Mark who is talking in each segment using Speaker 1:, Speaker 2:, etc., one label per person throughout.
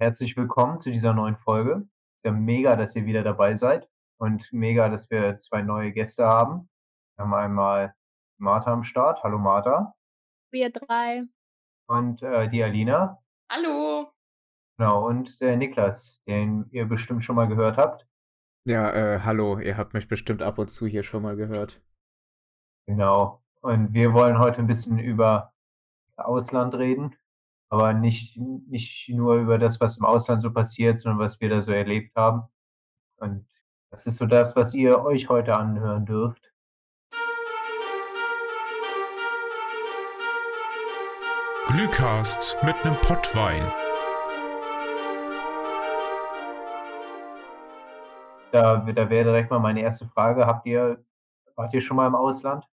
Speaker 1: Herzlich willkommen zu dieser neuen Folge. Ja, mega, dass ihr wieder dabei seid und mega, dass wir 2 neue Gäste haben. Wir haben einmal Martha am Start. Hallo Martha.
Speaker 2: Wir 3.
Speaker 1: Und, äh, die Alina.
Speaker 3: Hallo.
Speaker 1: Genau, und der Niklas, den ihr bestimmt schon mal gehört habt.
Speaker 4: Ja, äh, hallo, ihr habt mich bestimmt ab und zu hier schon mal gehört.
Speaker 1: Genau. Und wir wollen heute ein bisschen über Ausland reden, aber nicht nicht nur über das, was im Ausland so passiert, sondern was wir da so erlebt haben. Und das ist so das, was ihr euch heute anhören dürft.
Speaker 5: Glühcast mit 'nem Pottwein.
Speaker 1: Da da wäre direkt mal meine erste Frage. Habt ihr wart ihr schon mal im Ausland?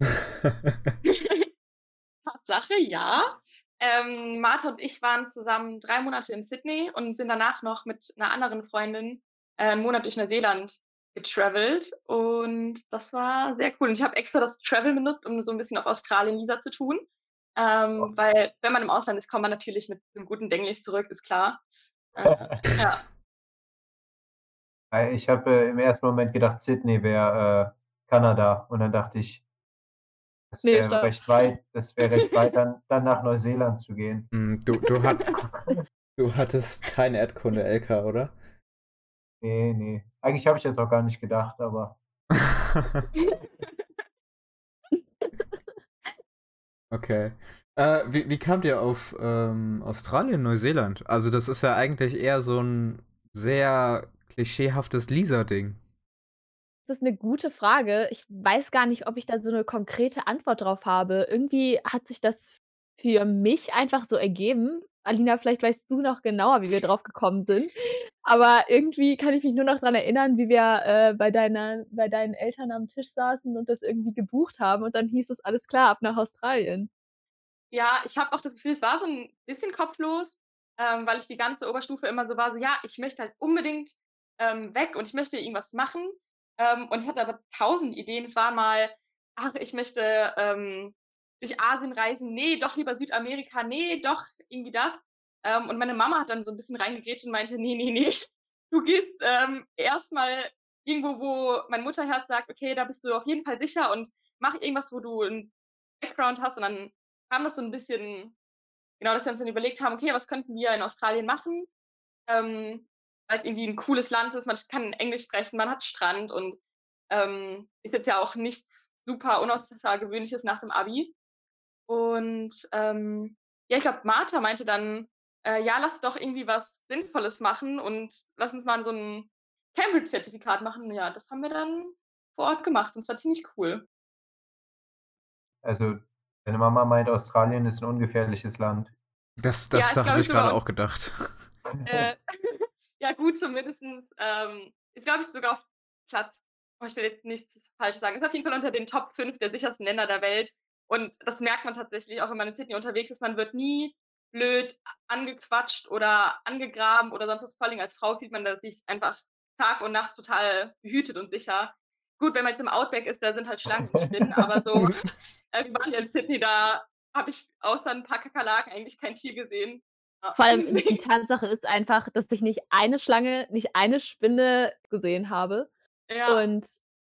Speaker 3: Tatsache, ja. Ähm, Martha und ich waren zusammen 3 Monate in Sydney und sind danach noch mit 'ner anderen Freundin, äh, 'n Monat durch Neuseeland getravelt und das war sehr cool. Und ich habe extra das Travel benutzt, um so 'n bisschen auf Australien-Visa zu tun. Ähm, weil wenn man im Ausland ist, kommt man natürlich mit 'nem guten Denglisch zurück, ist klar. Äh, ja.
Speaker 1: Äh, ich habe, äh, im ersten Moment gedacht, Sydney wäre, äh, Kanada und dann dachte ich das
Speaker 2: Ne,
Speaker 1: wäre recht weit das wäre recht weit, dann dann nach Neuseeland zu gehen.
Speaker 4: Hm, du du hat du hattest kein Erdkunde-LK, oder?
Speaker 1: Ne, ne. Eigentlich habe ich das auch gar nicht gedacht, aber
Speaker 4: Okay. Äh, wie wie kamt ihr auf, ähm, Australien, Neuseeland? Also, das ist ja eigentlich eher so 'n sehr klischeehaftes Lisa-Ding.
Speaker 2: Das ist 'ne gute Frage. Ich weiß gar nicht, ob ich da so 'ne konkrete Antwort drauf habe. Irgendwie hat sich das für mich einfach so ergeben. Alina, vielleicht weißt du noch genauer, wie wir drauf gekommen sind. Aber irgendwie kann ich mich nur noch dran erinnern, wie wir, äh, bei deiner bei deinen Eltern am Tisch saßen und das irgendwie gebucht haben und dann hieß es: „Alles klar, ab nach Australien.“
Speaker 3: Ja, ich habe auch das Gefühl, es war so 'n bisschen kopflos, ähm, weil ich die ganze Oberstufe immer so war, so: „Ja, ich möchte halt unbedingt, ähm, weg und ich möchte irgendwas machen.“ Ähm, und ich hatte aber 1.000 Ideen. Es war mal: „Ach, ich möchte, ähm, durch Asien reisen. Ne, doch lieber Südamerika. Ne, doch irgendwie das.“ Ähm, und meine Mama hat dann so 'n bisschen reingegrätscht und meinte: „Ne, ne, ne, du gehst, ähm, erst mal irgendwo, wo mein Mutterherz sagt: ‚Okay, da bist du auf jeden Fall sicher und mach irgendwas, wo du 'n Background hast.'“ Und dann kam das so 'n bisschen genau, dass wir uns dann überlegt haben: „Okay, was könnten wir in Australien machen?“ Ähm, weil's irgendwie 'n cooles Land ist. Man kann Englisch sprechen, man hat Strand und, ähm, ist jetzt ja auch nichts super Unaußergewöhnliches nach dem Abi. Und, ähm, ja, ich glaube, Martha meinte dann: „Äh, ja, lass doch irgendwie was Sinnvolles machen und lass uns mal so 'n Cambridge-Zertifikat machen.“ Ja, das haben wir dann vor Ort gemacht und es war ziemlich cool.
Speaker 1: Also, deine Mama meint, Australien ist 'n ungefährliches Land.
Speaker 4: Das
Speaker 3: Ja,
Speaker 4: das hatte
Speaker 3: glaube ich, sogar
Speaker 4: auch gedacht.
Speaker 3: Äh, ja gut, zumindestens, ähm, ist, glaube ich, sogar auf Platz oh, ich will jetzt nichts Falsches sagen. Ist auf jeden Fall unter den Top 5 der sichersten Länder der Welt. Und das merkt man tatsächlich auch, wenn man in Sydney unterwegs ist. Man wird nie blöd angequatscht oder angegraben oder sonst was. Vor Dingen als Frau fühlt man sich einfach Tag und Nacht total behütet und sicher. Gut, wenn man jetzt im Outback ist, da sind halt Schlangen und Spinnen, aber so äh, wir waren ja in Sydney, da habe ich außer 'n paar Kakerlaken eigentlich kein Tier gesehen. Ja,
Speaker 2: Vor allem die Tatsache ist einfach, dass ich nicht eine Schlange, nicht eine Spinne gesehen habe.
Speaker 3: Ja.
Speaker 2: Und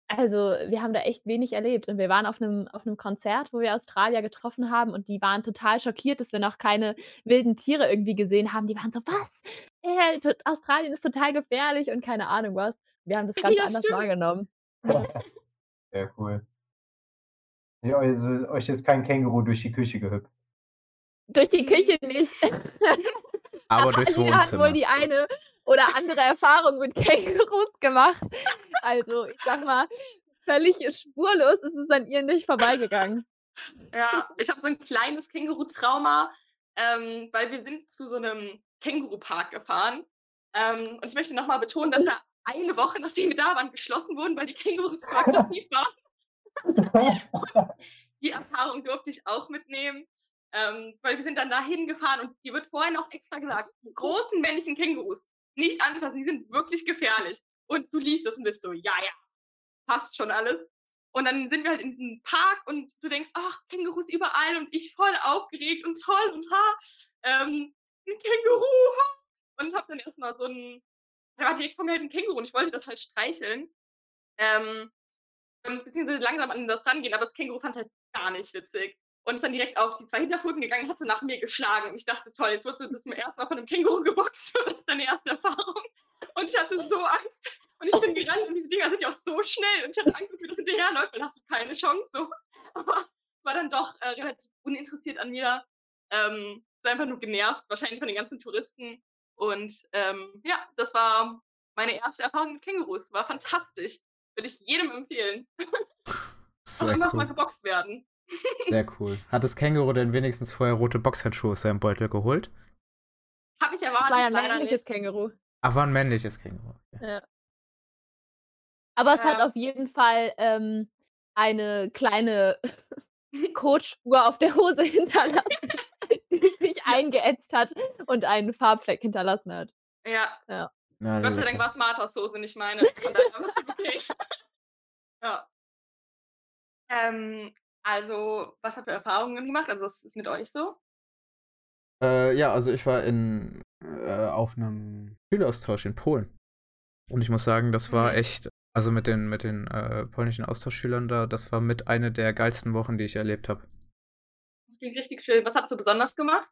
Speaker 2: also, wir haben da echt wenig erlebt. Und wir waren auf 'nem auf 'nem Konzert, wo wir Australier getroffen haben und die waren total schockiert, dass wir noch keine wilden Tiere irgendwie gesehen haben. Die waren so: „Was? Äh, Australien ist total gefährlich“ und keine Ahnung was. Wir haben das ganz
Speaker 3: Ja,
Speaker 2: anders
Speaker 3: stimmt.
Speaker 2: wahrgenommen.
Speaker 1: Sehr cool. Ja, also, euch ist kein Känguru durch die Küche gehüpft?
Speaker 2: Durch die Küche nicht.
Speaker 4: Aber durchs
Speaker 2: Alina hat wohl
Speaker 4: Wohnzimmer.
Speaker 2: die eine oder andere Erfahrung mit Kängurus gemacht. Also, ich sage mal, völlig spurlos ist es an ihr nicht vorbeigegangen.
Speaker 3: Ja, ich habe so 'n kleines Känguru-Trauma, ähm, weil wir sind zu so 'nem Kängurupark gefahren. Ähm, und ich möchte noch mal betonen, dass da eine Woche, nachdem wir da waren, geschlossen wurden, weil die Kängurus zu aggressiv waren. Die Erfahrung durfte ich auch mitnehmen, ähm, weil wir sind dann da hingefahren und dir wird vorher noch extra gesagt: „Die großen männlichen Kängurus nicht anfassen, die sind wirklich gefährlich.“ Und du liest es und bist so: „Ja, ja, passt schon alles.“ Und dann sind wir halt in diesem Park und du denkst: „Ach, Kängurus überall“ und ich voll aufgeregt und toll und ha. Ähm, ein Känguru! Und habe dann erstmal so ein, da war direkt vor mir halt ein Känguru und ich wollte das halt streicheln. Ähm, beziehungsweise langsam an das rangehen, aber das Känguru fand halt gar nicht witzig. Und ist dann direkt auf die zwei Hinterpfoten gegangen und hat so nach mir geschlagen. Und ich dachte, toll, jetzt wird du das zum ersten Mal von einem Känguru geboxt. Das ist deine erste Erfahrung. Und ich hatte so Angst. Und ich bin gerannt und diese Dinger sind ja auch so schnell. Und ich hatte Angst, dass mir das hinterherläuft, weil da hast du keine Chance. So. Aber war dann doch äh, relativ uninteressiert an mir. Ähm, ist einfach nur genervt, wahrscheinlich von den ganzen Touristen. Und ähm, ja, das war meine erste Erfahrung mit Kängurus. War fantastisch. Würde ich jedem empfehlen.
Speaker 4: Sehr
Speaker 3: Auch immer
Speaker 4: cool.
Speaker 3: mal geboxt werden.
Speaker 4: Sehr cool. Hat das Känguru denn wenigstens vorher rote Boxhandschuhe aus seinem Beutel geholt?
Speaker 3: Habe ich erwartet,
Speaker 2: war ja ein
Speaker 3: leider
Speaker 2: männliches
Speaker 3: nicht.
Speaker 2: Känguru.
Speaker 4: Ach, war ein männliches Känguru. Okay.
Speaker 2: Ja. Aber es hat
Speaker 3: Ja.
Speaker 2: auf jeden Fall ähm, eine kleine Kotspur auf der Hose hinterlassen, die sich eingeätzt hat und einen Farbfleck hinterlassen hat.
Speaker 3: Ja,
Speaker 4: Na,
Speaker 3: Gott sei Dank war es Marthas Hose, nicht meine. Von daher war es okay. ja. Ähm, also, was habt ihr Erfahrungen gemacht? Also, was ist mit euch so?
Speaker 4: Äh, ja, also ich war in, äh, auf einem Schüleraustausch in Polen. Und ich muss sagen, das war
Speaker 3: Mhm.
Speaker 4: echt, also mit den, mit den äh, polnischen Austauschschülern da, das war mit eine der geilsten Wochen, die ich erlebt habe.
Speaker 3: Das klingt richtig schön. Was habt ihr besonders gemacht?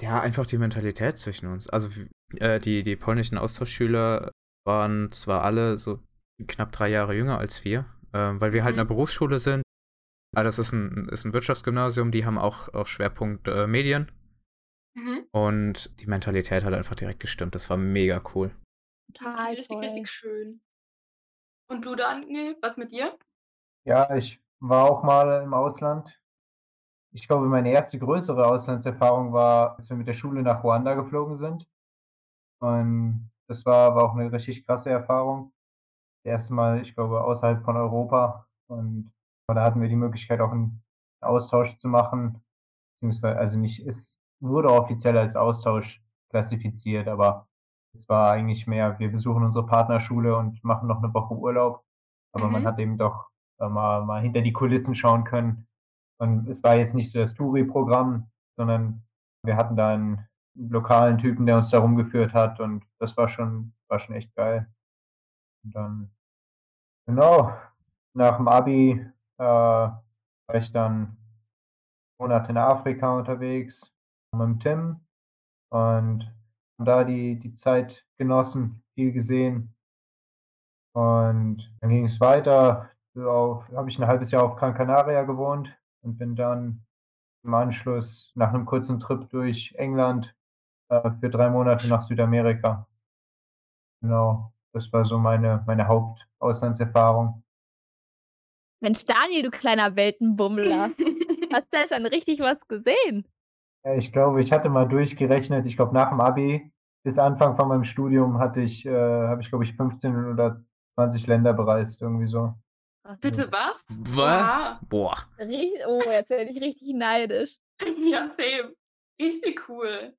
Speaker 4: Ja, einfach die Mentalität zwischen uns. Also äh, die, die polnischen Austauschschüler waren zwar alle so knapp drei Jahre jünger als wir, äh, weil wir halt in
Speaker 3: Mhm.
Speaker 4: einer Berufsschule sind. Aber das ist ein, ist ein Wirtschaftsgymnasium, die haben auch, auch Schwerpunkt äh, Medien.
Speaker 3: Mhm.
Speaker 4: Und die Mentalität hat einfach direkt gestimmt. Das war mega cool.
Speaker 3: Das
Speaker 2: Total
Speaker 3: klingt richtig,
Speaker 2: toll.
Speaker 3: richtig schön. Und du, Daniel, was mit dir?
Speaker 1: Ja, ich war auch mal im Ausland. Ich glaube, meine erste größere Auslandserfahrung war, als wir mit der Schule nach Ruanda geflogen sind. Und das war, war auch eine richtig krasse Erfahrung. Das erste Mal, ich glaube, außerhalb von Europa. Und da hatten wir die Möglichkeit, auch einen Austausch zu machen. Also nicht, es wurde offiziell als Austausch klassifiziert, aber es war eigentlich mehr, wir besuchen unsere Partnerschule und machen noch eine Woche Urlaub. Aber man
Speaker 3: Mhm.
Speaker 1: hat eben doch äh, mal, mal hinter die Kulissen schauen können. Und es war jetzt nicht so das Touri-Programm, sondern wir hatten da einen lokalen Typen, der uns da rumgeführt hat und das war schon, war schon echt geil. Und dann, genau, nach dem Abi äh, war ich dann Monate in Afrika unterwegs mit Tim und da die, die Zeit genossen, viel gesehen. Und dann ging es weiter. Habe ich ein halbes Jahr auf Gran Canaria gewohnt und bin dann im Anschluss nach einem kurzen Trip durch England äh, für drei Monate nach Südamerika. Genau, das war so meine, meine Hauptauslandserfahrung.
Speaker 2: Mensch, Daniel, du kleiner Weltenbummler. Hast ja schon richtig was gesehen.
Speaker 1: Ja, ich glaube, ich hatte mal durchgerechnet, ich glaube, nach dem Abi bis Anfang von meinem Studium hatte ich, äh, habe ich, glaube ich, 15 oder 20 Länder bereist, irgendwie so.
Speaker 3: Bitte was?
Speaker 4: Was? Boah.
Speaker 2: Oh, jetzt werde ich richtig neidisch.
Speaker 3: Ja, same. Richtig cool.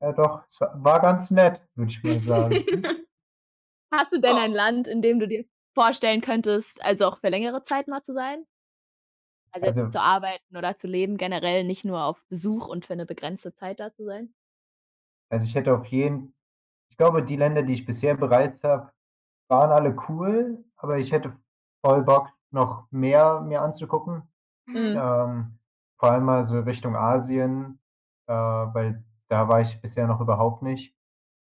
Speaker 1: Ja, doch, es war, war ganz nett, würde ich mal sagen.
Speaker 2: Hast du denn
Speaker 3: Oh.
Speaker 2: ein Land, in dem du dir vorstellen könntest, also auch für längere Zeit mal zu sein? Also,
Speaker 1: Also-
Speaker 2: zu arbeiten oder zu leben, generell nicht nur auf Besuch und für eine begrenzte Zeit da zu sein?
Speaker 1: Also ich hätte auf jeden, ich glaube, die Länder, die ich bisher bereist habe, waren alle cool, aber ich hätte voll Bock, noch mehr mir anzugucken.
Speaker 2: Mhm.
Speaker 1: Ähm, vor allem mal so Richtung Asien, äh, weil da war ich bisher noch überhaupt nicht.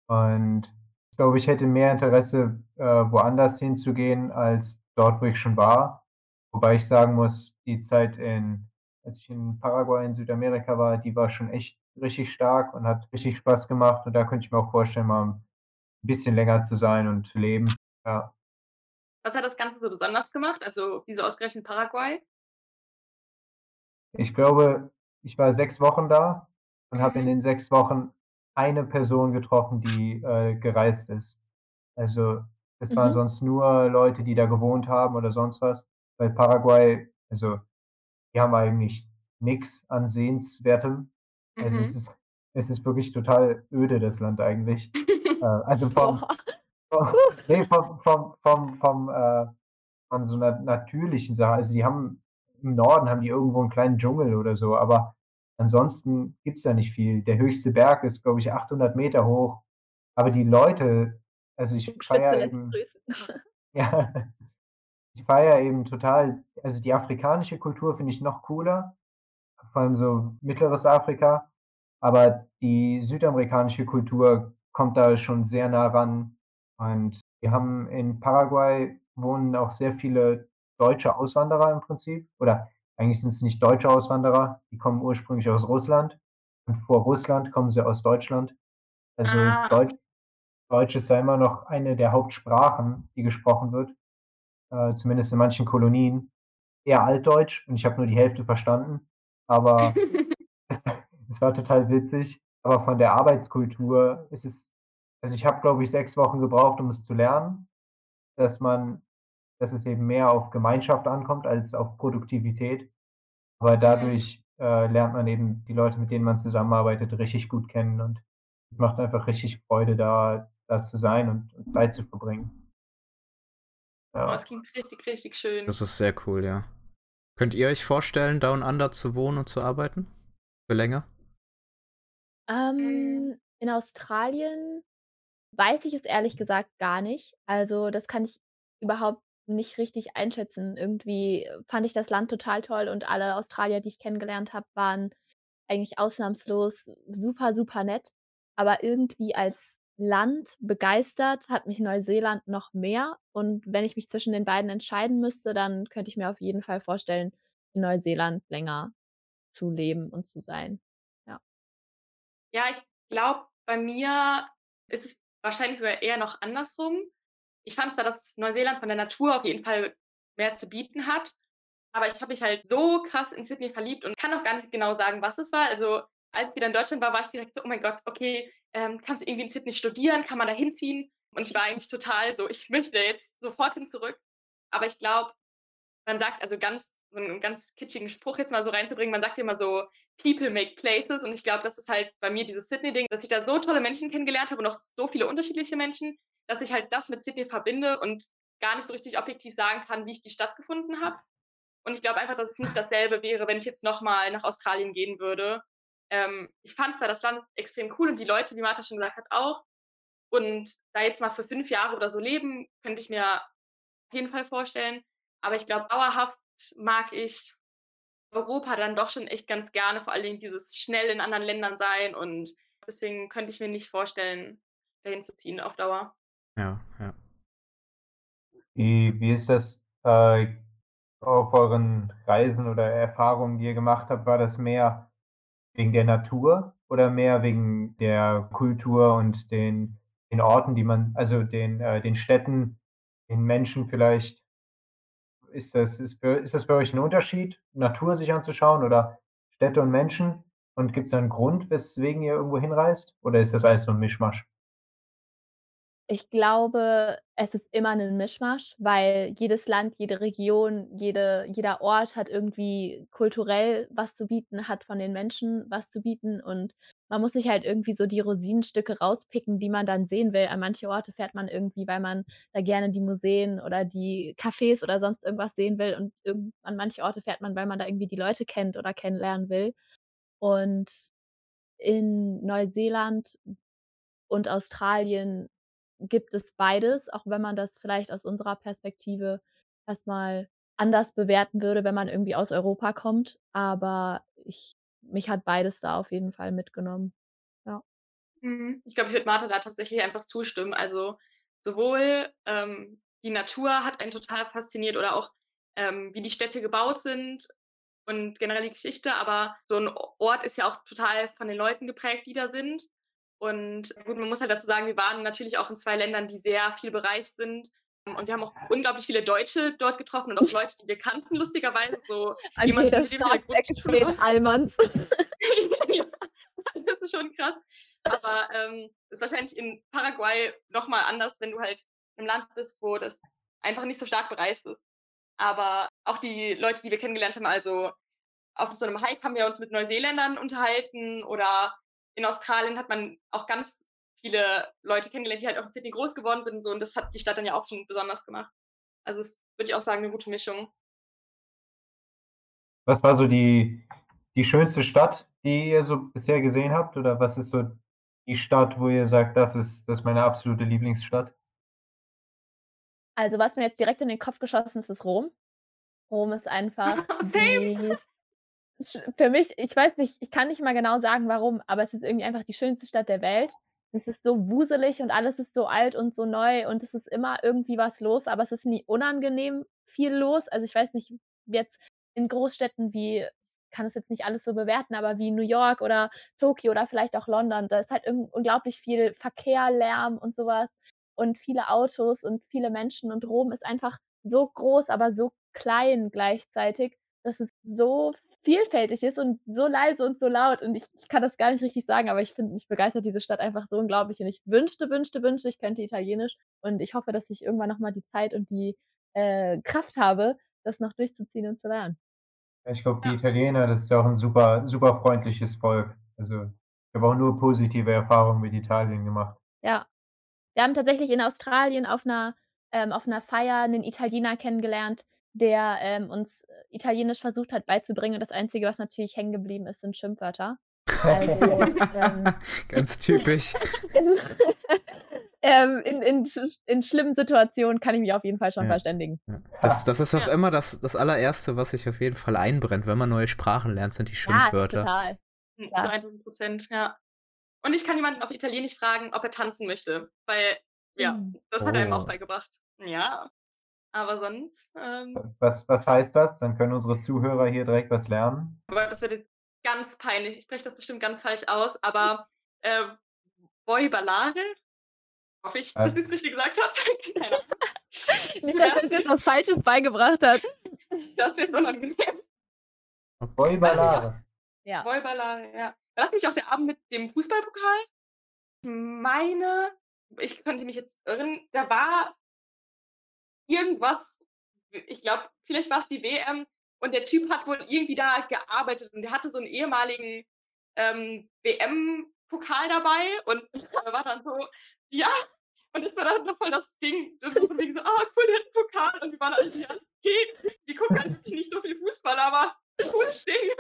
Speaker 1: Und ich glaube, ich hätte mehr Interesse, äh, woanders hinzugehen, als dort, wo ich schon war. Wobei ich sagen muss, die Zeit in, als ich in Paraguay in Südamerika war, die war schon echt richtig stark und hat richtig Spaß gemacht. Und da könnte ich mir auch vorstellen, mal ein bisschen länger zu sein und zu leben. Ja.
Speaker 3: Was hat das Ganze so besonders gemacht? Also, wieso ausgerechnet Paraguay?
Speaker 1: Ich glaube, ich war 6 Wochen da und habe in
Speaker 3: Mhm.
Speaker 1: den 6 Wochen eine Person getroffen, die, äh, gereist ist. Also, es waren
Speaker 2: Mhm.
Speaker 1: sonst nur Leute, die da gewohnt haben oder sonst was, weil Paraguay also, die haben eigentlich nix an Sehenswertem. Also,
Speaker 3: Mhm.
Speaker 1: es ist es ist wirklich total öde, das Land eigentlich. Äh, also, vom vom ne, vom vom vom vom, äh von so 'ner natürlichen Sache. Also, die haben im Norden haben die irgendwo 'n kleinen Dschungel oder so, aber ansonsten gibt's da nicht viel. Der höchste Berg ist, glaube ich, 800 Meter hoch, aber die Leute also, ich feiere eben ja, ich feiere eben total also, die afrikanische Kultur finde ich noch cooler, vor allem so mittleres Afrika, aber die südamerikanische Kultur kommt da schon sehr nah ran. Und wir haben in Paraguay wohnen auch sehr viele deutsche Auswanderer im Prinzip. Oder eigentlich sind's nicht deutsche Auswanderer, die kommen ursprünglich aus Russland und vor Russland kommen sie aus Deutschland. Also,
Speaker 3: Ah,
Speaker 1: Deutsch Deutsch ist da immer noch eine der Hauptsprachen, die gesprochen wird, äh, zumindest in manchen Kolonien. Eher Altdeutsch und ich habe nur die Hälfte verstanden, aber es es war total witzig, aber von der Arbeitskultur ist es also, ich habe, glaube ich, 6 Wochen gebraucht, um es zu lernen, dass man dass es eben mehr auf Gemeinschaft ankommt als auf Produktivität. Aber dadurch, äh, lernt man eben die Leute, mit denen man zusammenarbeitet, richtig gut kennen und es macht einfach richtig Freude, da da zu sein und und Zeit zu verbringen.
Speaker 3: Oh,
Speaker 1: Ja.
Speaker 3: das klingt richtig, richtig schön.
Speaker 4: Das ist sehr cool, ja. Könnt ihr euch vorstellen, Down Under zu wohnen und zu arbeiten? Für länger?
Speaker 3: Mhm.
Speaker 2: Ähm, in Australien weiß ich es ehrlich gesagt gar nicht. Also, das kann ich überhaupt nicht richtig einschätzen. Irgendwie fand ich das Land total toll und alle Australier, die ich kennengelernt habe, waren eigentlich ausnahmslos super, super nett. Aber irgendwie als Land begeistert hat mich Neuseeland noch mehr. Und wenn ich mich zwischen den beiden entscheiden müsste, dann könnte ich mir auf jeden Fall vorstellen, in Neuseeland länger zu leben und zu sein. Ja.
Speaker 3: Ja, ich glaube, bei mir ist es wahrscheinlich sogar eher noch andersrum. Ich fand zwar, dass Neuseeland von der Natur auf jeden Fall mehr zu bieten hat, aber ich habe mich halt so krass in Sydney verliebt und kann auch gar nicht genau sagen, was es war. Also, als ich wieder in Deutschland war, war ich direkt so: „Oh mein Gott, okay, ähm, kannst du irgendwie in Sydney studieren? Kann man da hinziehen?“ Und ich war eigentlich total so: „Ich möchte jetzt sofort hin zurück.“ Aber ich glaube, man sagt also ganz so 'n ganz kitschigen Spruch jetzt mal so reinzubringen, man sagt immer so: „People make places“ und ich glaube, das ist halt bei mir dieses Sydney-Ding, dass ich da so tolle Menschen kennengelernt habe und auch so viele unterschiedliche Menschen, dass ich halt das mit Sydney verbinde und gar nicht so richtig objektiv sagen kann, wie ich die Stadt gefunden habe. Und ich glaube einfach, dass es nicht dasselbe wäre, wenn ich jetzt noch mal nach Australien gehen würde. Ähm, ich fand zwar das Land extrem cool und die Leute, wie Martha schon gesagt hat, auch. Und da jetzt mal für 5 Jahre oder so leben, könnte ich mir auf jeden Fall vorstellen. Aber ich glaube, dauerhaft mag ich Europa dann doch schon echt ganz gerne, vor allen Dingen dieses schnell in anderen Ländern sein und deswegen könnte ich mir nicht vorstellen, dahin zu ziehen auf Dauer.
Speaker 4: Ja, ja.
Speaker 1: Wie wie ist das, äh, auf euren Reisen oder Erfahrungen, die ihr gemacht habt? War das mehr wegen der Natur oder mehr wegen der Kultur und den den Orten, die man also den äh, den Städten, den Menschen vielleicht? Ist das ist für ist das für euch 'n Unterschied, Natur sich anzuschauen oder Städte und Menschen? Und gibt's da 'n Grund, weswegen ihr irgendwo hinreist oder ist das alles so 'n Mischmasch?
Speaker 2: Ich glaube, es ist immer 'nen Mischmasch, weil jedes Land, jede Region, jede jeder Ort hat irgendwie kulturell was zu bieten, hat von den Menschen was zu bieten und man muss sich halt irgendwie so die Rosinenstücke rauspicken, die man dann sehen will. An manche Orte fährt man irgendwie, weil man da gerne die Museen oder die Cafés oder sonst irgendwas sehen will und an manche Orte fährt man, weil man da irgendwie die Leute kennt oder kennenlernen will. Und in Neuseeland und Australien gibt es beides, auch wenn man das vielleicht aus unserer Perspektive erst mal anders bewerten würde, wenn man irgendwie aus Europa kommt. Aber ich mich hat beides da auf jeden Fall mitgenommen. Ja.
Speaker 3: Mhm. Ich glaube, ich würde Martha da tatsächlich einfach zustimmen. Also, sowohl, ähm, die Natur hat einen total fasziniert oder auch, ähm, wie die Städte gebaut sind und generell die Geschichte, aber so 'n O Ort ist ja auch total von den Leuten geprägt, die da sind. Und gut, man muss halt dazu sagen, wir waren natürlich auch in 2 Ländern, die sehr viel bereist sind. Und wir haben auch unglaublich viele Deutsche dort getroffen und auch Leute, die wir kannten, lustigerweise, so
Speaker 2: An jeder
Speaker 3: in der
Speaker 2: Straßenecke. Allmanns.
Speaker 3: Ja, das ist schon krass. Aber, ähm, ist wahrscheinlich in Paraguay noch mal anders, wenn du halt im Land bist, wo das einfach nicht so stark bereist ist. Aber auch die Leute, die wir kennengelernt haben, also auf so 'nem Hike haben wir uns mit Neuseeländern unterhalten oder in Australien hat man auch ganz viele Leute kennengelernt, die halt auch in Sydney groß geworden sind und so und das hat die Stadt dann ja auch schon besonders gemacht. Also, das würde ich auch sagen, 'ne gute Mischung.
Speaker 1: Was war so die die schönste Stadt, die ihr so bisher gesehen habt? Oder was ist so die Stadt, wo ihr sagt: „Das ist das ist meine absolute Lieblingsstadt?“
Speaker 2: Also, was mir jetzt direkt in den Kopf geschossen ist, ist Rom. Rom ist einfach
Speaker 3: Same.
Speaker 2: Für mich ich weiß nicht, ich kann nicht mal genau sagen, warum, aber es ist irgendwie einfach die schönste Stadt der Welt. Es ist so wuselig und alles ist so alt und so neu und es ist immer irgendwie was los, aber es ist nie unangenehm viel los. Also, ich weiß nicht, jetzt in Großstädten wie kann das jetzt nicht alles so bewerten, aber wie New York oder Tokio oder vielleicht auch London, da ist halt unglaublich viel Verkehr, Lärm und so was und viele Autos und viele Menschen und Rom ist einfach so groß, aber so klein gleichzeitig, dass es so vielfältig ist und so leise und so laut und ich ich kann das gar nicht richtig sagen, aber ich finde mich begeistert diese Stadt einfach so unglaublich und ich wünschte, wünschte, wünschte, ich könnte Italienisch und ich hoffe, dass ich irgendwann noch mal die Zeit und die, äh, Kraft habe, das noch durchzuziehen und zu lernen.
Speaker 1: Ich glaube, die
Speaker 3: Ja.
Speaker 1: Italiener, das ist ja auch 'n super super freundliches Volk. Also, ich habe auch nur positive Erfahrungen mit Italien gemacht.
Speaker 2: Ja. Wir haben tatsächlich in Australien auf 'ner ähm, auf 'ner Feier 'nen Italiener kennengelernt, der, ähm, uns, äh, Italienisch versucht hat beizubringen und das Einzige, was natürlich hängen geblieben ist, sind Schimpfwörter. Also, ähm
Speaker 4: Ganz typisch.
Speaker 2: ähm, in in in schlimmen Situationen kann ich mich auf jeden Fall schon
Speaker 4: Ja.
Speaker 2: verständigen.
Speaker 4: Ja. Das das ist auch
Speaker 3: Ja.
Speaker 4: immer das das Allererste, was sich auf jeden Fall einbrennt, wenn man neue Sprachen lernt, sind die
Speaker 2: Ja,
Speaker 4: Schimpfwörter.
Speaker 2: total.
Speaker 3: Hm,
Speaker 2: Ja.
Speaker 3: zu 1000 ja. Und ich kann jemanden auf Italienisch fragen, ob er tanzen möchte, weil ja,
Speaker 2: Mhm.
Speaker 3: das hat er ihm auch
Speaker 4: Oh.
Speaker 3: beigebracht. Ja, aber sonst, ähm
Speaker 1: Was was heißt das? Dann können unsere Zuhörer hier direkt was lernen.
Speaker 3: aber das wird jetzt ganz peinlich. Ich spreche das bestimmt ganz falsch aus, aber, äh, Vuoi ballare? Hoffe ich, dass
Speaker 1: Äh.
Speaker 3: ich's richtig gesagt habe.
Speaker 2: Nicht, dass er uns jetzt was Falsches beigebracht hat.
Speaker 3: Das wird unangenehm.
Speaker 1: Vuoi ballare?
Speaker 2: Ja.
Speaker 3: Vuoi ballare, ja. War das nicht auch der Abend mit dem Fußballpokal? Ich meine, ich könnte mich jetzt irren, da war irgendwas, ich glaube, vielleicht war's die WM und der Typ hat wohl irgendwie da gearbeitet und der hatte so 'n ehemaligen, ähm, WM-Pokal dabei und er war dann so ja, und das war dann noch voll das Ding. Das war wegen so: „Ah, cool, der hat 'n Pokal.“ Und wir waren alle so: „Ja, okay, wir gucken halt wirklich nicht so viel Fußball, aber cooles Ding.“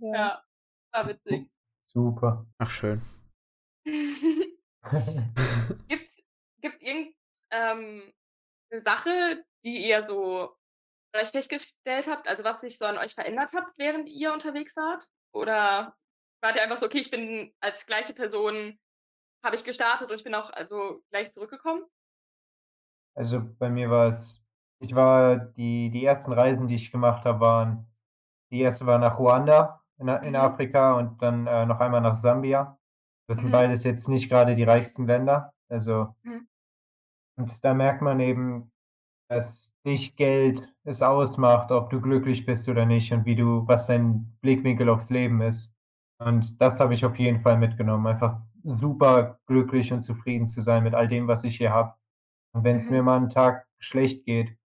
Speaker 2: Ja.
Speaker 3: Ja, war witzig.
Speaker 1: Super.
Speaker 4: Ach schön.
Speaker 3: Gibt's gibt's irgend ähm, 'ne Sache, die ihr so euch festgestellt habt, also was sich so an euch verändert habt, während ihr unterwegs wart? Oder wart ihr einfach so: „Okay, ich bin als gleiche Person habe ich gestartet und ich bin auch also gleich zurückgekommen?“
Speaker 1: Also, bei mir war's ich war die die ersten Reisen, die ich gemacht habe, waren die erste war nach Ruanda in in
Speaker 3: Mhm.
Speaker 1: Afrika und dann, äh, noch einmal nach Sambia. Das sind
Speaker 3: Mhm.
Speaker 1: beides jetzt nicht grade die reichsten Länder. Also
Speaker 3: Mhm.
Speaker 1: Und da merkt man eben, dass nicht Geld es ausmacht, ob du glücklich bist oder nicht und wie du was dein Blickwinkel aufs Leben ist. Und das habe ich auf jeden Fall mitgenommen, einfach super glücklich und zufrieden zu sein mit all dem, was ich hier habe. Und wenn's mir
Speaker 3: Mhm.
Speaker 1: mal 'n Tag schlecht geht,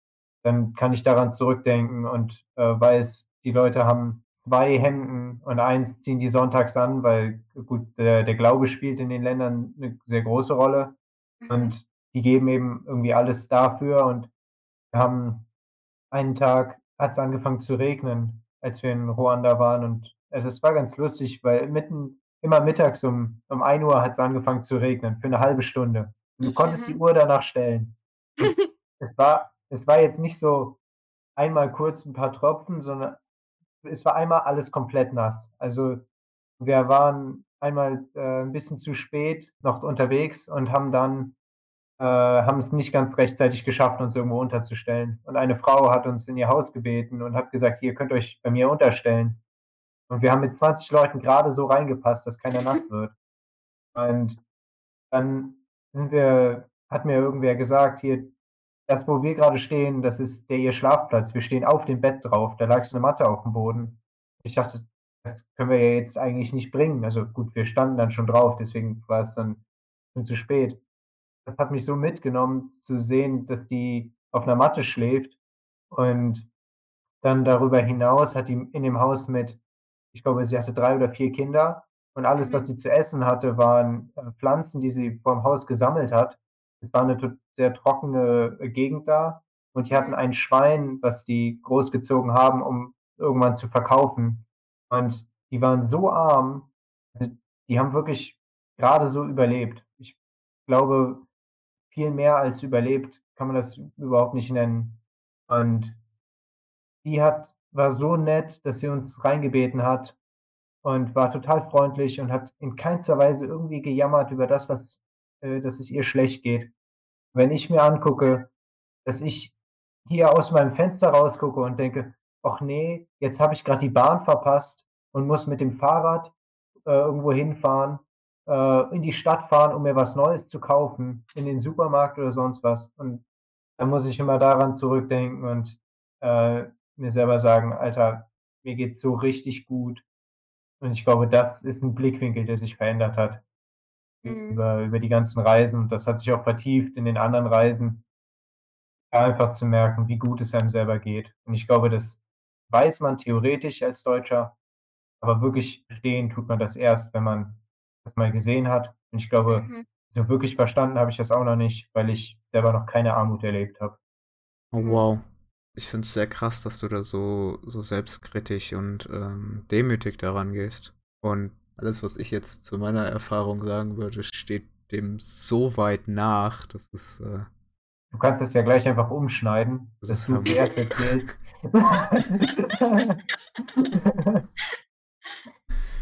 Speaker 1: dann kann ich daran zurückdenken und, äh, weiß, die Leute haben 2 Hemden und eins ziehen die sonntags an, weil gut, der der Glaube spielt in den Ländern 'ne sehr große Rolle
Speaker 3: Mhm.
Speaker 1: und die geben eben irgendwie alles dafür und wir haben einen Tag hat's angefangen zu regnen, als wir in Ruanda waren und also, es war ganz lustig, weil mitten immer mittags um um 1:00 hat's angefangen zu regnen für 'ne 1/2 Stunde. Und du konntest die
Speaker 3: Mhm.
Speaker 1: Uhr danach stellen. Es war es war jetzt nicht so einmal kurz 'n paar Tropfen, sondern es war einmal alles komplett nass. Also, wir waren einmal, äh, 'n bisschen zu spät noch unterwegs und haben dann äh, haben's nicht ganz rechtzeitig geschafft, uns irgendwo unterzustellen. Und eine Frau hat uns in ihr Haus gebeten und hat gesagt: „Ihr könnt euch bei mir unterstellen.“ Und wir haben mit 20 Leuten grade so reingepasst, dass keiner nass wird. Und dann sind wir hat mir irgendwer gesagt: „Hier, das, wo wir grade stehen, das ist der ihr Schlafplatz. Wir stehen auf dem Bett drauf.“ Da lag so 'ne Matte aufm Boden. Ich dachte, das können wir ja jetzt eigentlich nicht bringen. Also, gut, wir standen dann schon drauf, deswegen war es dann schon zu spät. Das hat mich so mitgenommen zu sehen, dass die auf 'ner Matte schläft und dann darüber hinaus hat die in dem Haus mit ich glaube, sie hatte 3 oder 4 Kinder und alles, was
Speaker 3: Mhm.
Speaker 1: sie zu essen hatte, waren, äh, Pflanzen, die sie vorm Haus gesammelt hat. Es war 'ne to sehr trockene, äh, Gegend da und die hatten
Speaker 3: Mhm.
Speaker 1: ein Schwein, was die großgezogen haben, um irgendwann zu verkaufen. Und die waren so arm, also, die haben wirklich gerade so überlebt. Ich glaube, viel mehr als überlebt kann man das überhaupt nicht nennen. Und die hat war so nett, dass sie uns reingebeten hat und war total freundlich und hat in keinster Weise irgendwie gejammert über das, was äh, dass es ihr schlecht geht. Wenn ich mir angucke, dass ich hier aus meinem Fenster rausgucke und denke: „Ach ne, jetzt habe ich grad die Bahn verpasst und muss mit dem Fahrrad, äh, irgendwo hinfahren, in die Stadt fahren, um mir was Neues zu kaufen, in den Supermarkt oder sonst was.“ Und dann muss ich immer daran zurückdenken und, äh, mir selber sagen: „Alter, mir geht's so richtig gut.“ Und ich glaube, das ist 'n Blickwinkel, der sich verändert hat
Speaker 3: Mhm.
Speaker 1: über über die ganzen Reisen und das hat sich auch vertieft in den anderen Reisen. Einfach zu merken, wie gut es einem selber geht. Und ich glaube, das weiß man theoretisch als Deutscher, aber wirklich verstehen tut man das erst, wenn man das mal gesehen hat. Und ich glaube,
Speaker 3: Mhm.
Speaker 1: so wirklich verstanden habe ich das auch noch nicht, weil ich selber noch keine Armut erlebt habe.
Speaker 4: Oh,
Speaker 3: Mhm.
Speaker 4: wow. Ich finde es sehr krass, dass du da so so selbstkritisch und, ähm, demütig da rangehst. Und alles, was ich jetzt zu meiner Erfahrung sagen würde, steht dem so weit nach. Das ist, äh
Speaker 1: Du kannst das ja gleich einfach umschneiden,
Speaker 4: Das
Speaker 1: dass
Speaker 4: ist
Speaker 1: du zuerst erzählst.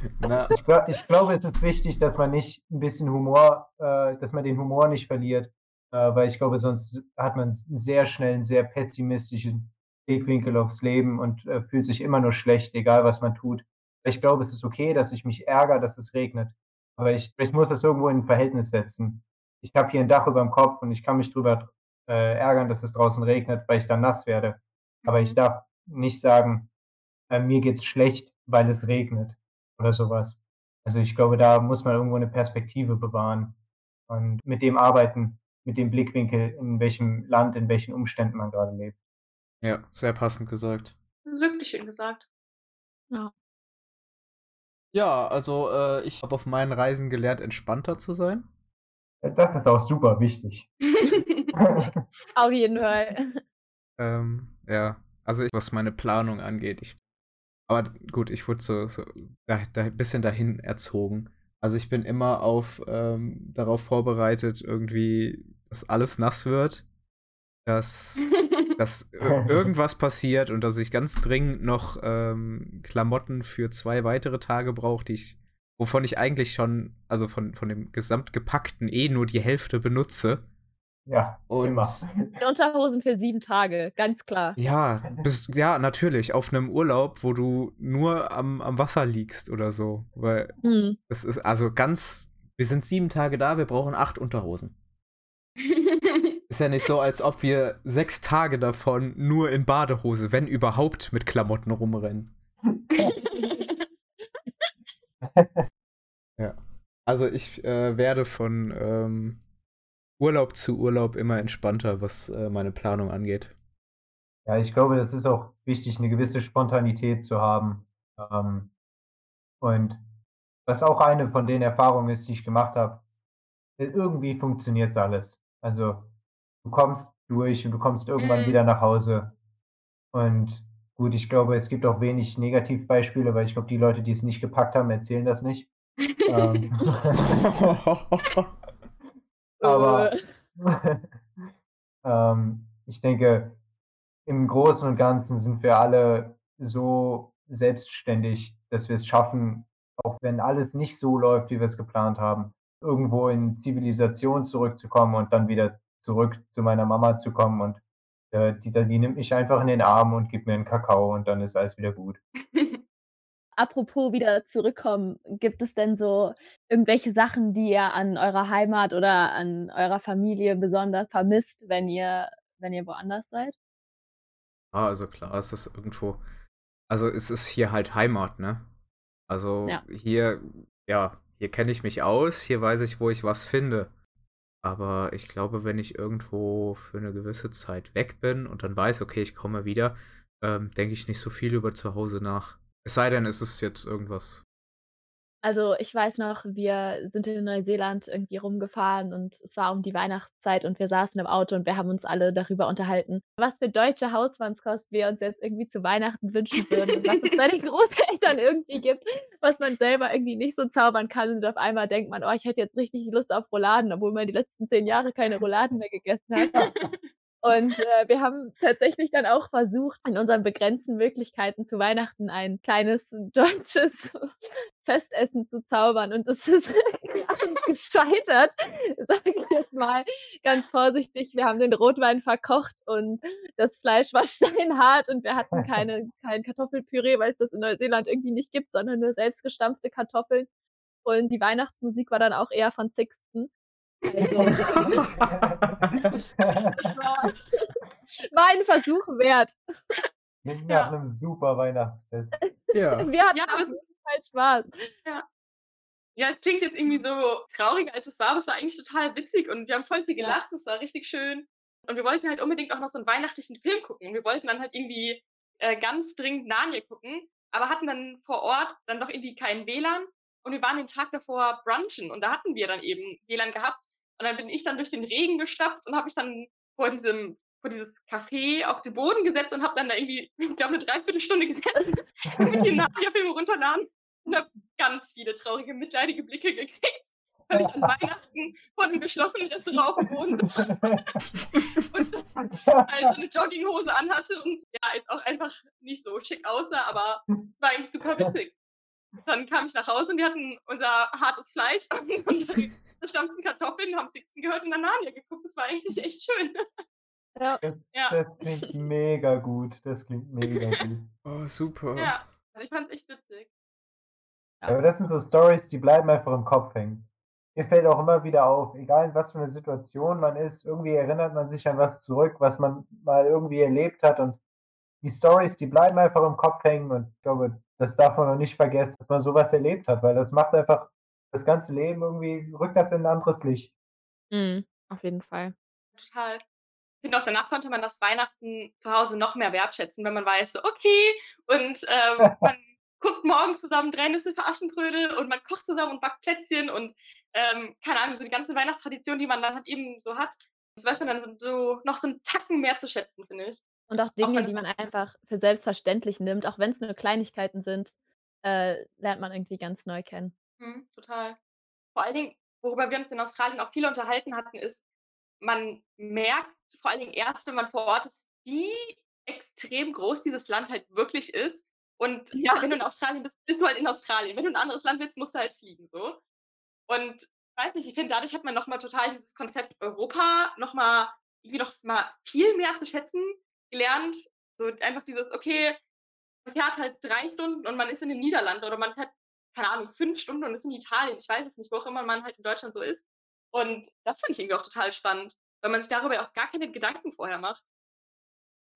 Speaker 1: Ich gla ich glaube, es ist wichtig, dass man nicht 'n bisschen Humor äh, dass man den Humor nicht verliert, äh, weil ich glaube, sonst hat man s sehr schnell 'n sehr pessimistischen Blickwinkel aufs Leben und, äh, fühlt sich immer nur schlecht, egal was man tut. Ich glaube, es ist okay, dass ich mich ärgere, dass es regnet, aber ich ich muss das irgendwo in 'n Verhältnis setzen. Ich habe hier 'n Dach überm Kopf und ich kann mich drüber, äh, ärgern, dass es draußen regnet, weil ich dann nass werde. Aber ich
Speaker 3: Mhm.
Speaker 1: darf nicht sagen, äh: „Mir geht's schlecht, weil es regnet“ oder so was. Also, ich glaube, da muss man irgendwo 'ne Perspektive bewahren und mit dem arbeiten, mit dem Blickwinkel, in welchem Land, in welchen Umständen man grade lebt.
Speaker 4: Ja, sehr passend gesagt.
Speaker 3: Das ist wirklich schön gesagt.
Speaker 2: Ja.
Speaker 4: Ja, also, äh, ich habe auf meinen Reisen gelernt, entspannter zu sein.
Speaker 1: Äh, das ist auch super wichtig.
Speaker 2: Auf jeden Fall.
Speaker 4: Ähm, ja, also, ich was meine Planung angeht, ich aber gut, ich wurde so so da da bisschen dahin erzogen. Also, ich bin immer auf ähm, darauf vorbereitet irgendwie, dass alles nass wird, dass dass ir irgendwas passiert und dass ich ganz dringend noch, ähm, Klamotten für 2 weitere Tage brauche, die ich wovon ich eigentlich schon also, von von dem Gesamtgepackten eh nur die Hälfte benutze.
Speaker 1: Ja, immer.
Speaker 4: Und
Speaker 2: Unterhosen für 7 Tage, ganz klar.
Speaker 4: Ja, bist ja, natürlich, auf 'nem Urlaub, wo du nur am am Wasser liegst oder so, weil
Speaker 2: Mhm.
Speaker 4: es ist also, ganz wir sind 7 Tage da, wir brauchen 8 Unterhosen. Ist ja nicht so, als ob wir 6 Tage davon nur in Badehose, wenn überhaupt, mit Klamotten rumrennen. Ja. Also, ich, äh, werde von, ähm, Urlaub zu Urlaub immer entspannter, was, äh, meine Planung angeht.
Speaker 1: Ja, ich glaube, das ist auch wichtig, 'ne gewisse Spontanität zu haben. Ähm, und was auch eine von den Erfahrungen ist, die ich gemacht habe, i irgendwie funktioniert's alles. Also, du kommst durch und du kommst irgendwann
Speaker 3: Mhm.
Speaker 1: wieder nach Hause. Und gut, ich glaube, es gibt auch wenig Negativbeispiele, weil ich glaube, die Leute, die es nicht gepackt haben, erzählen das nicht. Ähm. Aber
Speaker 2: Äh.
Speaker 1: ähm, ich denke, im Großen und Ganzen sind wir alle so selbstständig, dass wir's schaffen, auch wenn alles nicht so läuft, wie wir's geplant haben, irgendwo in Zivilisation zurückzukommen und dann wieder zurück zu meiner Mama zu kommen und, äh, die die nimmt mich einfach in den Arm und gibt mir 'n Kakao und dann ist alles wieder gut.
Speaker 2: Apropos wieder zurückkommen, gibt es denn so irgendwelche Sachen, die ihr an eurer Heimat oder an eurer Familie besonders vermisst, wenn ihr wenn ihr woanders seid?
Speaker 4: Ah, also, klar, es ist irgendwo also, es ist hier halt Heimat, ne? Also,
Speaker 2: Ja.
Speaker 4: hier ja, hier kenne ich mich aus, hier weiß ich, wo ich was finde. Aber ich glaube, wenn ich irgendwo für 'ne gewisse Zeit weg bin und dann weiß: „Okay, ich komme wieder“, ähm, denke ich nicht so viel über zu Hause nach. Es sei denn, es ist jetzt irgendwas
Speaker 2: Also, ich weiß noch, wir sind in Neuseeland irgendwie rumgefahren und es war um die Weihnachtszeit und wir saßen im Auto und wir haben uns alle darüber unterhalten, was für deutsche Hausmannskost wir uns jetzt irgendwie zu Weihnachten wünschen würden und was es bei den Großeltern irgendwie gibt, was man selber irgendwie nicht so zaubern kann und auf einmal denkt man: „Oh, ich hätte jetzt richtig Lust auf Rouladen“, obwohl man die letzten 10 Jahre keine Rouladen mehr gegessen hat. Und, äh, wir haben tatsächlich dann auch versucht, in unseren begrenzten Möglichkeiten zu Weihnachten ein kleines deutsches Festessen zu zaubern und das ist gescheitert, sage ich jetzt mal ganz vorsichtig. Wir haben den Rotwein verkocht und das Fleisch war steinhart und wir hatten keine kein Kartoffelpüree, weil's das in Neuseeland irgendwie nicht gibt, sondern nur selbstgestampfte Kartoffeln. Und die Weihnachtsmusik war dann auch eher von Sixten. War ein Versuch wert.
Speaker 1: Klingt nach
Speaker 3: Ja.
Speaker 1: 'nem super Weihnachtsfest.
Speaker 4: Ja.
Speaker 2: Wir hatten
Speaker 3: Ja, aber
Speaker 2: auf
Speaker 3: es
Speaker 2: jeden Fall Spaß.
Speaker 3: Ja. Ja, es klingt jetzt irgendwie so trauriger, als es war, aber es war eigentlich total witzig und wir haben voll viel gelacht und es war richtig schön. Und wir wollten halt unbedingt auch noch so 'n weihnachtlichen Film gucken. Wir wollten dann halt irgendwie, äh, ganz dringend Narnia gucken, aber hatten dann vor Ort dann doch irgendwie kein WLAN und wir waren den Tag davor brunchen und da hatten wir dann eben WLAN gehabt. Und dann bin ich dann durch den Regen gestapft und habe mich dann vor diesem vor dieses Café auf den Boden gesetzt und habe dann da irgendwie, ich glaube, 'ne Dreiviertelstunde gesessen mit den Narnia-Filmen runterladen und habe ganz viele traurige, mitleidige Blicke gekriegt, weil ich an Weihnachten vor 'nem geschlossenen Restaurant auf dem Boden saß und halt so 'ne Jogginghose anhatte und ja, jetzt auch einfach nicht so schick aussah, aber es war eigentlich super witzig. Dann kam ich nach Hause und wir hatten unser hartes Fleisch und unsere gestampften Kartoffeln, haben Sixten gehört und dann Narnia geguckt. Das war eigentlich echt schön.
Speaker 2: Ja.
Speaker 1: Das
Speaker 3: Ja.
Speaker 1: das klingt mega gut. Das klingt mega gut.
Speaker 4: Oh, super.
Speaker 3: Ja, also ich fand's echt witzig.
Speaker 2: Ja.
Speaker 1: Aber das sind so Storys, die bleiben einfach im Kopf hängen. Mir fällt auch immer wieder auf, egal in was für 'ne Situation man ist, irgendwie erinnert man sich an was zurück, was man mal irgendwie erlebt hat und die Storys, die bleiben einfach im Kopf hängen und ich glaube, das darf man auch nicht vergessen, dass man so was erlebt hat, weil das macht einfach das ganze Leben irgendwie rückt das in 'n anderes Licht.
Speaker 2: Mhm, auf jeden Fall.
Speaker 3: Total. Ich finde auch, danach konnte man das Weihnachten zu Hause noch mehr wertschätzen, wenn man weiß, so, okay, und, ähm, man guckt morgens zusammen „3 Nüsse für Aschenbrödel“ und man kocht zusammen und backt Plätzchen und, ähm, keine Ahnung, so die ganze Weihnachtstradition, die man dann halt eben so hat. Das weiß man dann so noch so 'n Tacken mehr zu schätzen, finde ich.
Speaker 2: Und auch
Speaker 3: Auch
Speaker 2: Dinge,
Speaker 3: wenn
Speaker 2: die
Speaker 3: es
Speaker 2: man einfach für selbstverständlich nimmt, auch wenn's nur Kleinigkeiten sind, äh, lernt man irgendwie ganz neu kennen.
Speaker 3: Mhm, total. Vor allen Dingen, worüber wir uns in Australien auch viel unterhalten hatten, ist, man merkt vor allen Dingen erst, wenn man vor Ort ist, wie extrem groß dieses Land halt wirklich ist. Und
Speaker 2: Ja.
Speaker 3: wenn du in Australien bist, bist du halt in Australien. Wenn du in 'n anderes Land willst, musst du halt fliegen, so. Und ich weiß nicht, ich finde, dadurch hat man noch mal total dieses Konzept Europa noch mal irgendwie noch mal viel mehr zu schätzen gelernt. So einfach dieses, okay, man fährt halt 3 Stunden und man ist in den Niederlanden oder man fährt, keine Ahnung, 5 Stunden und ist in Italien. Ich weiß es nicht, wo auch immer man halt in Deutschland so ist. Und das finde ich irgendwie auch total spannend, weil man sich darüber auch gar keine Gedanken vorher macht.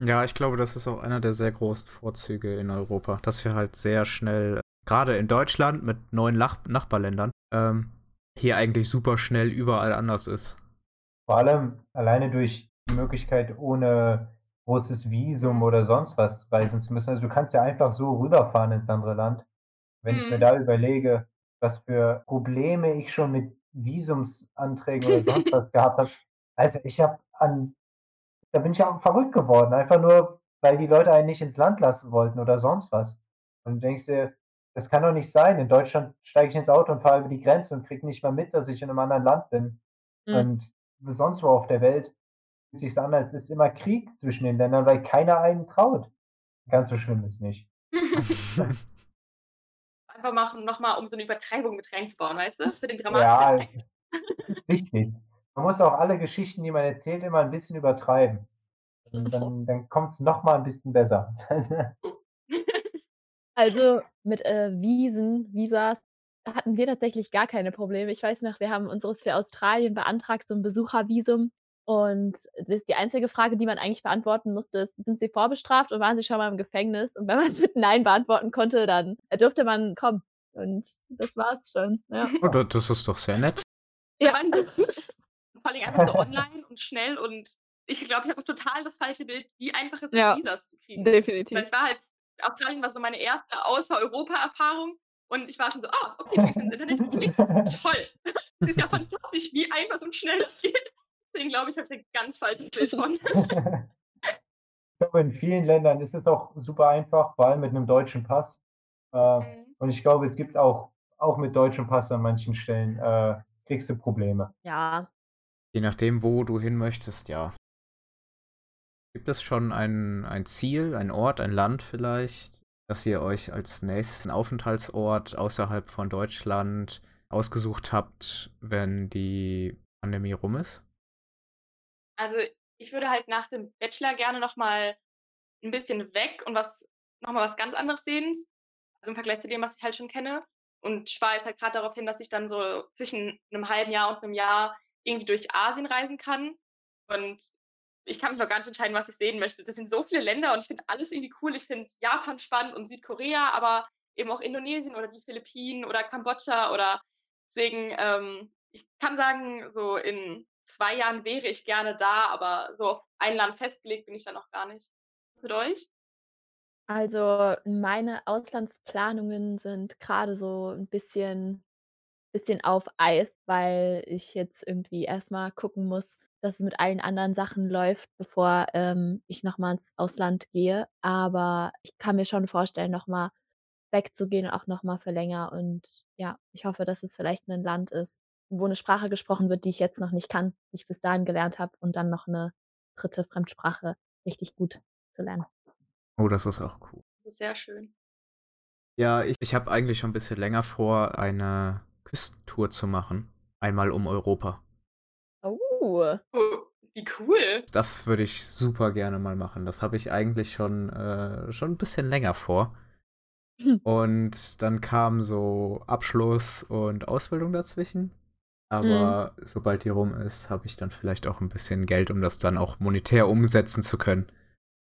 Speaker 4: Ja, ich glaube, das ist auch einer der sehr großen Vorzüge in Europa, dass wir halt sehr schnell, grade in Deutschland mit neuen Lach Nachbarländern, ähm, hier eigentlich super schnell überall anders ist.
Speaker 1: Vor allem alleine durch die Möglichkeit, ohne großes Visum oder sonst was reisen zu müssen. Also, du kannst ja einfach so rüberfahren ins andere Land. Wenn ich mir
Speaker 3: Mhm.
Speaker 1: da überlege, was für Probleme ich schon mit Visumsanträgen oder sonst was gehabt habe. Alter, ich habe an da bin ich ja verrückt geworden, einfach nur, weil die Leute einen nicht ins Land lassen wollten oder sonst was. Und du denkst dir: „Das kann doch nicht sein. In Deutschland steige ich ins Auto und fahre über die Grenze und kriege nicht mal mit, dass ich in 'nem anderen Land bin.“
Speaker 2: Mhm.
Speaker 1: Und sonst wo auf der Welt fühlt sich's an, als ist immer Krieg zwischen den Ländern, weil keiner einem traut. Ganz so schlimm ist nicht.
Speaker 3: Einfach machen noch mal, um so 'ne Übertreibung mit reinzubauen, weißt du? Für den
Speaker 1: Ja,
Speaker 3: dramatischen
Speaker 1: das
Speaker 3: Effekt.
Speaker 1: ist wichtig. Man muss auch alle Geschichten, die man erzählt, immer 'n bisschen übertreiben. Und dann dann kommt's noch mal 'n bisschen besser.
Speaker 2: Also, mit, äh, Visen Visas hatten wir tatsächlich gar keine Probleme. Ich weiß noch, wir haben unseres für Australien beantragt, so 'n Besuchervisum. Und das die einzige Frage, die man eigentlich beantworten musste, ist: „Sind Sie vorbestraft und waren Sie schon mal im Gefängnis?“ Und wenn man's mit „Nein“ beantworten konnte, dann, äh, durfte man kommen. Und das war's schon, ja.
Speaker 4: Oh, da das ist doch sehr nett.
Speaker 3: Ja, waren so gut. Vor Dingen einfach so online und schnell und ich glaube, ich habe total das falsche Bild, wie einfach es ist,
Speaker 2: Ja,
Speaker 3: Visas zu kriegen.
Speaker 2: definitiv.
Speaker 3: Weil ich war halt Australien war so meine erste Außer-Europa-Erfahrung Und ich war schon so, ah, okay, du gehst ins Internet, du klickst, toll. Das ist ja fantastisch, wie einfach und schnell es geht. Deswegen glaube ich, habe ich ein ganz falsches Bild von.
Speaker 1: Ich glaube, in vielen Ländern ist es auch super einfach, vor allem mit einem deutschen Pass. Äh,
Speaker 3: Mhm.
Speaker 1: und ich glaube, es gibt auch, auch mit deutschem Pass an manchen Stellen äh, kriegst du Probleme.
Speaker 2: Ja.
Speaker 4: Je nachdem, wo du hin möchtest, ja. Gibt es schon ein, ein Ziel, ein Ort, ein Land vielleicht, das ihr euch als nächsten Aufenthaltsort außerhalb von Deutschland ausgesucht habt, wenn die Pandemie rum ist?
Speaker 3: Also ich würde halt nach dem Bachelor gerne noch mal ein bisschen weg und was noch mal was ganz anderes sehen. Also im Vergleich zu dem, was ich halt schon kenne. Und jetzt halt gerade darauf hin, dass ich dann so zwischen einem halben Jahr und einem Jahr irgendwie durch Asien reisen kann. Und ich kann mich noch gar nicht entscheiden, was ich sehen möchte. Das sind so viele Länder und ich finde alles irgendwie cool. Ich finde Japan spannend und Südkorea, aber eben auch Indonesien oder die Philippinen oder Kambodscha oder deswegen, ähm, ich kann sagen, so in zwei Jahren wäre ich gerne da, aber so auf ein Land festgelegt bin ich da noch gar nicht. Was mit euch?
Speaker 2: Also, meine Auslandsplanungen sind gerade so ein bisschen bisschen auf Eis, weil ich jetzt irgendwie erst mal gucken muss, dass es mit allen anderen Sachen läuft, bevor, ähm, ich noch mal ins Ausland gehe. Aber ich kann mir schon vorstellen, noch mal wegzugehen, auch noch mal für länger. Und ja, ich hoffe, dass es vielleicht ein Land ist, wo eine Sprache gesprochen wird, die ich jetzt noch nicht kann, die ich bis dahin gelernt habe und dann noch eine dritte Fremdsprache richtig gut zu lernen.
Speaker 4: Oh, das ist auch cool.
Speaker 3: Das ist sehr schön.
Speaker 4: Ja, ich, ich habe eigentlich schon ein bisschen länger vor, eine Küstentour zu machen. Einmal um Europa.
Speaker 2: Oh.
Speaker 3: Oh, wie cool.
Speaker 4: Das würde ich super gerne mal machen. Das habe ich eigentlich schon, äh, schon ein bisschen länger vor.
Speaker 2: Hm.
Speaker 4: Und dann kam so Abschluss und Ausbildung dazwischen. Aber sobald die rum ist, habe ich dann vielleicht auch ein bisschen Geld, um das dann auch monetär umsetzen zu können.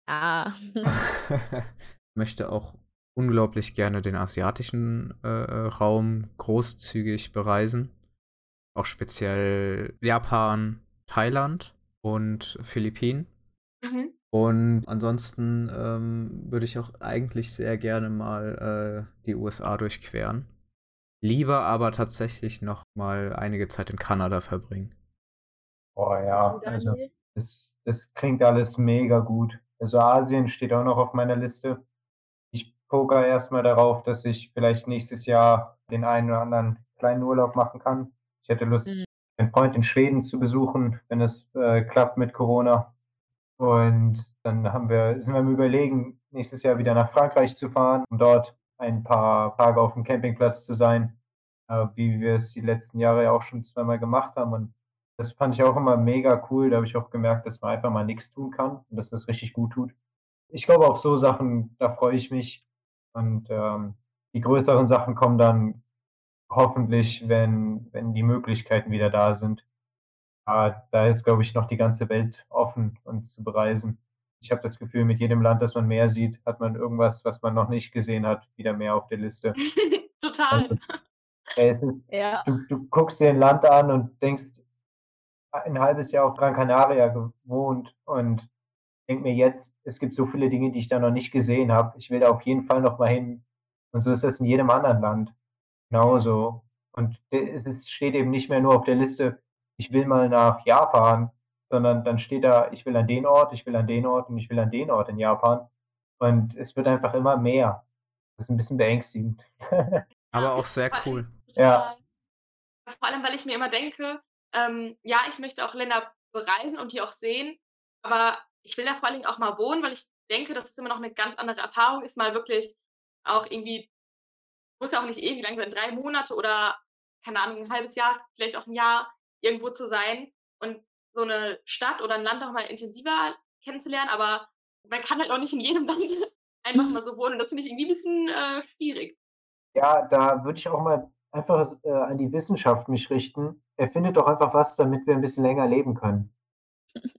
Speaker 2: Ah.
Speaker 4: ich möchte auch unglaublich gerne den asiatischen äh, Raum großzügig bereisen. Auch speziell Japan, Thailand und Philippinen.
Speaker 3: Mhm.
Speaker 4: Und ansonsten ähm, würde ich auch eigentlich sehr gerne mal äh, die USA durchqueren. Lieber aber tatsächlich noch mal einige Zeit in Kanada verbringen.
Speaker 1: Oh ja, also
Speaker 2: Daniel?
Speaker 1: das, das klingt alles mega gut. Also Asien steht auch noch auf meiner Liste. Ich poker erstmal darauf, dass ich vielleicht nächstes Jahr den einen oder anderen kleinen Urlaub machen kann. Ich hätte Lust,
Speaker 2: Mhm.
Speaker 1: einen Freund in Schweden zu besuchen, wenn es äh, klappt mit Corona. Und dann haben wir, sind wir am Überlegen, nächstes Jahr wieder nach Frankreich zu fahren, um dort ein paar Tage auf dem Campingplatz zu sein, äh, wie wir es die letzten Jahre ja auch schon zweimal gemacht haben. Und das fand ich auch immer mega cool. Da habe ich auch gemerkt, dass man einfach mal nichts tun kann und dass das richtig gut tut. Ich glaube, auf so Sachen, da freue ich mich. Und ähm, die größeren Sachen kommen dann hoffentlich, wenn, wenn die Möglichkeiten wieder da sind. Ah, da ist, glaube ich, noch die ganze Welt offen, uns zu bereisen. Ich habe das Gefühl, mit jedem Land, das man mehr sieht, hat man irgendwas, was man noch nicht gesehen hat, wieder mehr auf der Liste.
Speaker 3: Total.
Speaker 1: Also, ist,
Speaker 2: Ja.
Speaker 1: du, du guckst dir ein Land an und denkst, ein halbes Jahr auf Gran Canaria gewohnt und denk mir jetzt, es gibt so viele Dinge, die ich da noch nicht gesehen habe. Ich will da auf jeden Fall noch mal hin. Und so ist das in jedem anderen Land. Genauso. Und es steht eben nicht mehr nur auf der Liste, ich will mal nach Japan, sondern dann steht da, ich will an den Ort, ich will an den Ort und ich will an den Ort in Japan. Und es wird einfach immer mehr. Das ist ein bisschen beängstigend.
Speaker 4: Aber auch sehr
Speaker 3: allem-
Speaker 4: cool.
Speaker 1: Ja.
Speaker 3: Vor allem, weil ich mir immer denke, ähm, ja, ich möchte auch Länder bereisen und die auch sehen, aber ich will da vor allen Dingen auch mal wohnen, weil ich denke, dass es immer noch eine ganz andere Erfahrung ist, mal wirklich auch irgendwie, muss ja auch nicht ewig lang sein, drei Monate oder, keine Ahnung, ein halbes Jahr, vielleicht auch ein Jahr irgendwo zu sein und so eine Stadt oder ein Land auch mal intensiver kennenzulernen, aber man kann halt auch nicht in jedem Land einfach mal so wohnen und das finde ich irgendwie ein bisschen äh, schwierig.
Speaker 1: Ja, da würde ich auch mal einfach äh, an die Wissenschaft mich richten. Erfindet doch einfach was, damit wir ein bisschen länger leben können.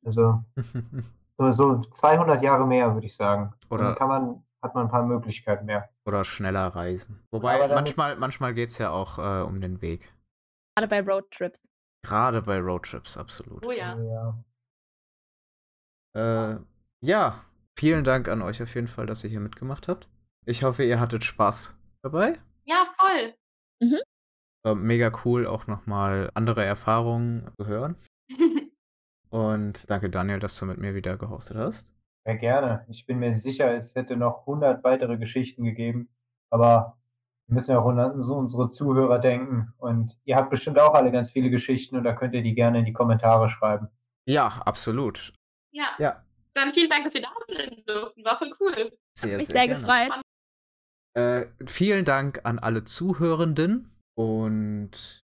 Speaker 1: Also so, so 200 Jahre mehr, würde ich sagen.
Speaker 4: Oder-
Speaker 1: Dann kann man, hat man ein paar Möglichkeiten mehr.
Speaker 4: Oder schneller reisen. Wobei, manchmal, manchmal geht es ja auch äh, um den Weg.
Speaker 2: Gerade bei Roadtrips.
Speaker 4: Gerade bei Roadtrips, absolut.
Speaker 3: Oh ja.
Speaker 1: Ja.
Speaker 4: Äh, ja, vielen Dank an euch auf jeden Fall, dass ihr hier mitgemacht habt. Ich hoffe, ihr hattet Spaß dabei.
Speaker 3: Ja, voll.
Speaker 4: Äh, mega cool, auch nochmal andere Erfahrungen zu hören. Und danke, Daniel, dass du mit mir wieder gehostet hast.
Speaker 1: Ja, gerne. Ich bin mir sicher, es hätte noch 100 weitere Geschichten gegeben, aber wir müssen ja auch an so unsere Zuhörer denken und ihr habt bestimmt auch alle ganz viele Geschichten und da könnt ihr die gerne in die Kommentare schreiben.
Speaker 4: Ja, absolut.
Speaker 3: ja.
Speaker 4: Ja,
Speaker 3: Dann vielen Dank, dass wir da sein durften. War voll cool.
Speaker 4: sehr,
Speaker 2: Mich
Speaker 4: sehr,
Speaker 2: sehr gefreut.
Speaker 4: Äh, vielen Dank an alle Zuhörenden und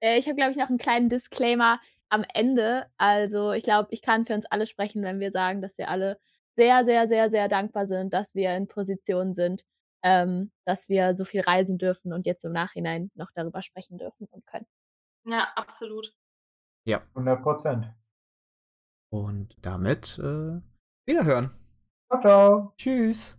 Speaker 2: Äh, ich habe, glaube ich, noch einen kleinen Disclaimer am Ende. Also, ich glaube, ich kann für uns alle sprechen, wenn wir sagen, dass wir alle sehr, sehr, sehr, sehr dankbar sind, dass wir in Position sind, ähm, dass wir so viel reisen dürfen und jetzt im Nachhinein noch darüber sprechen dürfen und können.
Speaker 3: Ja, absolut.
Speaker 4: ja,
Speaker 1: 100 Prozent.
Speaker 4: und damit äh, wiederhören.
Speaker 1: Ciao, ciao.
Speaker 4: Tschüss.